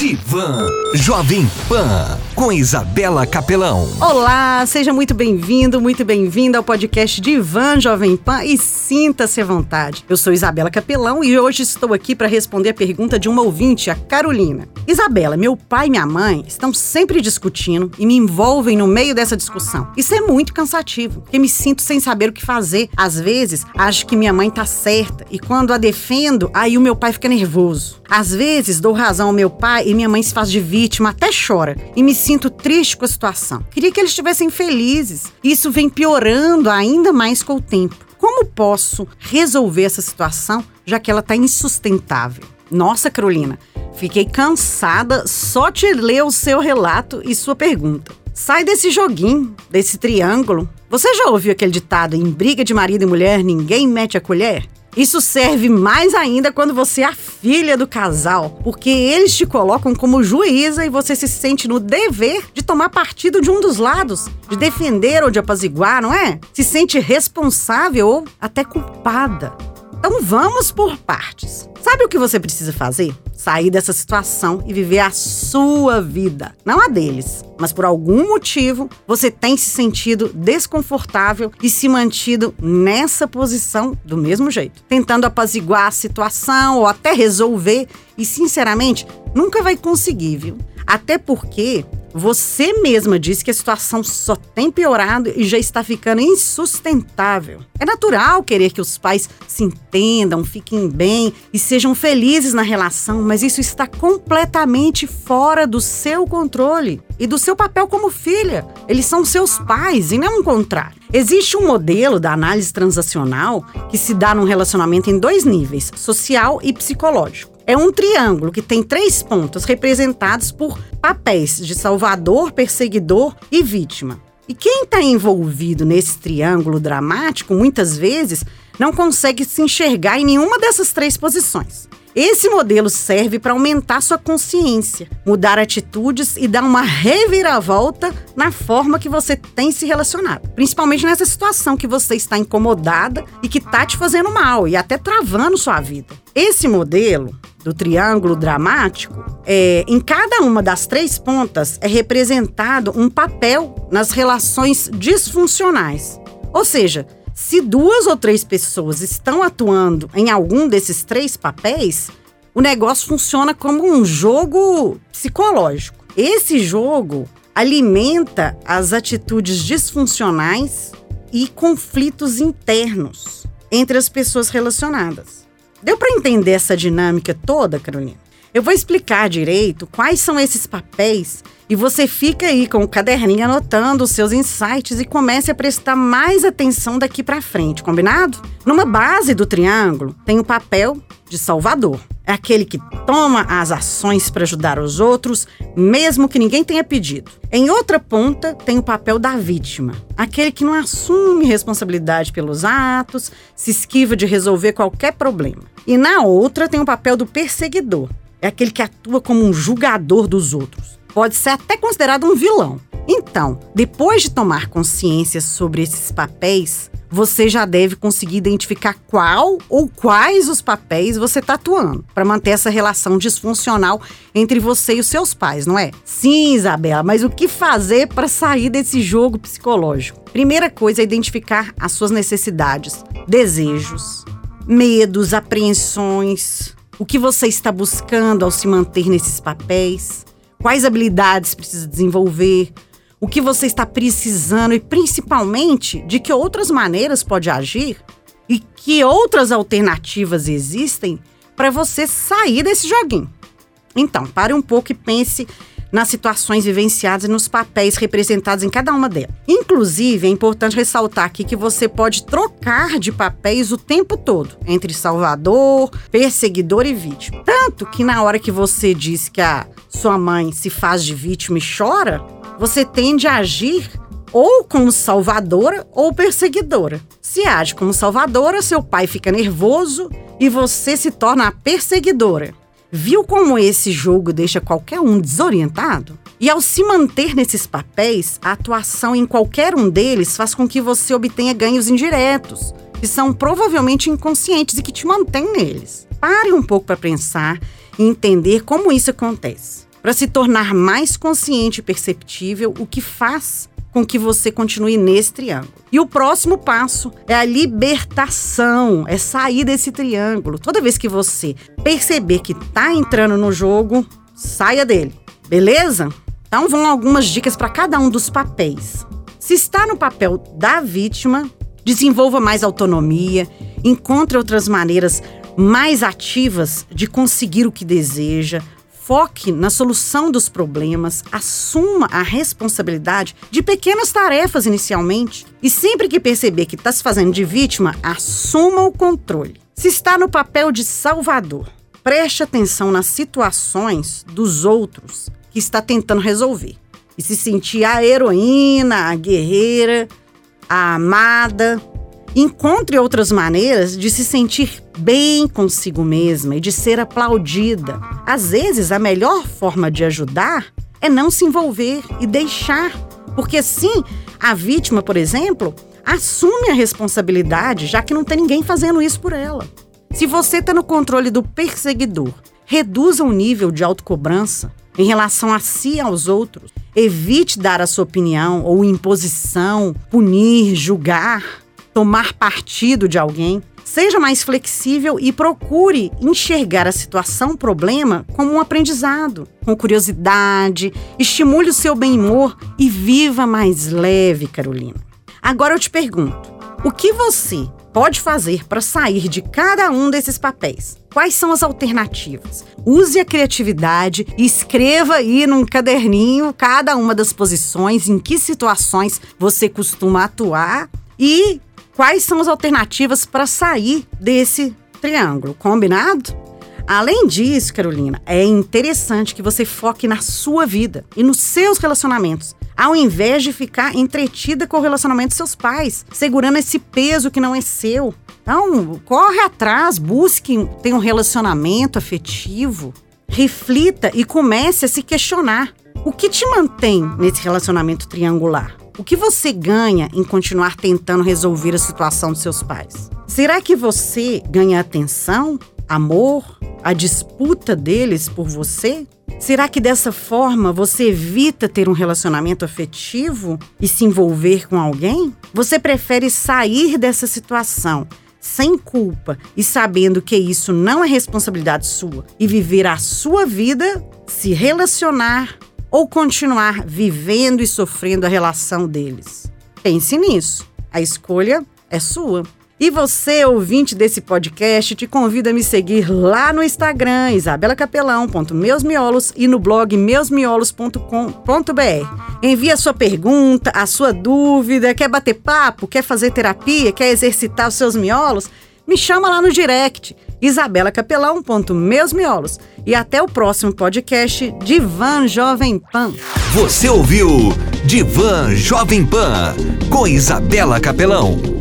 Divan. Jovem Pan com Isabela Capelão. Olá, seja muito bem-vindo, muito bem-vinda ao podcast Divan Jovem Pan e sinta-se à vontade. Eu sou Isabela Capelão e hoje estou aqui para responder a pergunta de uma ouvinte, a Carolina. Isabela, meu pai e minha mãe estão sempre discutindo e me envolvem no meio dessa discussão. Isso é muito cansativo, porque me sinto sem saber o que fazer. Às vezes, acho que minha mãe tá certa e quando a defendo, aí o meu pai fica nervoso. Às vezes, dou razão ao meu pai e minha mãe se faz de vítima, até chora. E me sinto triste com a situação. Queria que eles estivessem felizes. Isso vem piorando ainda mais com o tempo. Como posso resolver essa situação, já que ela está insustentável? Nossa, Carolina, fiquei cansada só de ler o seu relato e sua pergunta. Sai desse joguinho, desse triângulo. Você já ouviu aquele ditado: em briga de marido e mulher, ninguém mete a colher? Isso serve mais ainda quando você é a filha do casal, porque eles te colocam como juíza e você se sente no dever de tomar partido de um dos lados, de defender ou de apaziguar, não é? Se sente responsável ou até culpada. Então vamos por partes. Sabe o que você precisa fazer? Sair dessa situação e viver a sua vida, não a deles. Mas por algum motivo você tem se sentido desconfortável e se mantido nessa posição do mesmo jeito, tentando apaziguar a situação ou até resolver e sinceramente nunca vai conseguir, viu? Até porque você mesma disse que a situação só tem piorado e já está ficando insustentável. É natural querer que os pais se entendam, fiquem bem e sejam felizes na relação, mas isso está completamente fora do seu controle e do seu papel como filha. Eles são seus pais e não o contrário. Existe um modelo da análise transacional que se dá num relacionamento em dois níveis, social e psicológico. É um triângulo que tem três pontos representados por papéis de salvador, perseguidor e vítima. E quem está envolvido nesse triângulo dramático, muitas vezes, não consegue se enxergar em nenhuma dessas três posições. Esse modelo serve para aumentar sua consciência, mudar atitudes e dar uma reviravolta na forma que você tem se relacionado. Principalmente nessa situação que você está incomodada e que está te fazendo mal e até travando sua vida. Esse modelo do triângulo dramático, é, em cada uma das três pontas é representado um papel nas relações disfuncionais. Ou seja, se duas ou três pessoas estão atuando em algum desses três papéis, o negócio funciona como um jogo psicológico. Esse jogo alimenta as atitudes disfuncionais e conflitos internos entre as pessoas relacionadas. Deu para entender essa dinâmica toda, Carolina? Eu vou explicar direito quais são esses papéis e você fica aí com o caderninho anotando os seus insights e comece a prestar mais atenção daqui para frente, combinado? Numa base do triângulo tem o papel de salvador. É aquele que toma as ações para ajudar os outros, mesmo que ninguém tenha pedido. Em outra ponta tem o papel da vítima, aquele que não assume responsabilidade pelos atos, se esquiva de resolver qualquer problema. E na outra tem o papel do perseguidor, é aquele que atua como um julgador dos outros. Pode ser até considerado um vilão. Então, depois de tomar consciência sobre esses papéis, você já deve conseguir identificar qual ou quais os papéis você está atuando para manter essa relação disfuncional entre você e os seus pais, não é? Sim, Isabela, mas o que fazer para sair desse jogo psicológico? Primeira coisa é identificar as suas necessidades, desejos, medos, apreensões, o que você está buscando ao se manter nesses papéis, quais habilidades precisa desenvolver, o que você está precisando e principalmente de que outras maneiras pode agir? E que outras alternativas existem para você sair desse joguinho. Então, pare um pouco e pense nas situações vivenciadas e nos papéis representados em cada uma delas. Inclusive, é importante ressaltar aqui que você pode trocar de papéis o tempo todo entre salvador, perseguidor e vítima. Tanto que na hora que você diz que a sua mãe se faz de vítima e chora, você tende a agir ou como salvadora ou perseguidora. Se age como salvadora, seu pai fica nervoso e você se torna a perseguidora. Viu como esse jogo deixa qualquer um desorientado? E ao se manter nesses papéis, a atuação em qualquer um deles faz com que você obtenha ganhos indiretos, que são provavelmente inconscientes e que te mantêm neles. Pare um pouco para pensar e entender como isso acontece. para se tornar mais consciente e perceptível, o que faz com que você continue nesse triângulo. E o próximo passo é a libertação, é sair desse triângulo. Toda vez que você perceber que está entrando no jogo, saia dele. Beleza? Então vão algumas dicas para cada um dos papéis. Se está no papel da vítima, desenvolva mais autonomia, encontre outras maneiras mais ativas de conseguir o que deseja, foque na solução dos problemas, assuma a responsabilidade de pequenas tarefas inicialmente e sempre que perceber que está se fazendo de vítima, assuma o controle. Se está no papel de salvador, preste atenção nas situações dos outros que está tentando resolver e se sentir a heroína, a guerreira, a amada. Encontre outras maneiras de se sentir bem consigo mesma e de ser aplaudida. Às vezes, a melhor forma de ajudar é não se envolver e deixar, porque assim, a vítima, por exemplo, assume a responsabilidade, já que não tem ninguém fazendo isso por ela. Se você está no controle do perseguidor, reduza o nível de autocobrança em relação a si e aos outros. Evite dar a sua opinião ou imposição, punir, julgar, tomar partido de alguém. Seja mais flexível e procure enxergar a situação, problema, como um aprendizado, com curiosidade, estimule o seu bem-humor e viva mais leve, Carolina. Agora eu te pergunto: o que você pode fazer para sair de cada um desses papéis? Quais são as alternativas? Use a criatividade e escreva aí num caderninho cada uma das posições, em que situações você costuma atuar e quais são as alternativas para sair desse triângulo, combinado? Além disso, Carolina, é interessante que você foque na sua vida e nos seus relacionamentos, ao invés de ficar entretida com o relacionamento dos seus pais, segurando esse peso que não é seu. Então, corre atrás, busque ter um relacionamento afetivo, reflita e comece a se questionar. O que te mantém nesse relacionamento triangular? O que você ganha em continuar tentando resolver a situação dos seus pais? Será que você ganha atenção, amor, a disputa deles por você? Será que dessa forma você evita ter um relacionamento afetivo e se envolver com alguém? Você prefere sair dessa situação sem culpa e sabendo que isso não é responsabilidade sua e viver a sua vida, se relacionar ou continuar vivendo e sofrendo a relação deles. Pense nisso. A escolha é sua. E você, ouvinte desse podcast, te convido a me seguir lá no Instagram, isabelacapelão.meusmiolos e no blog meusmiolos.com.br. Envie a sua pergunta, a sua dúvida, quer bater papo, quer fazer terapia, quer exercitar os seus miolos? Me chama lá no direct isabelacapelão.meusmiolos. E até o próximo podcast Divan Jovem Pan. Você ouviu Divan Jovem Pan com Isabela Capelão.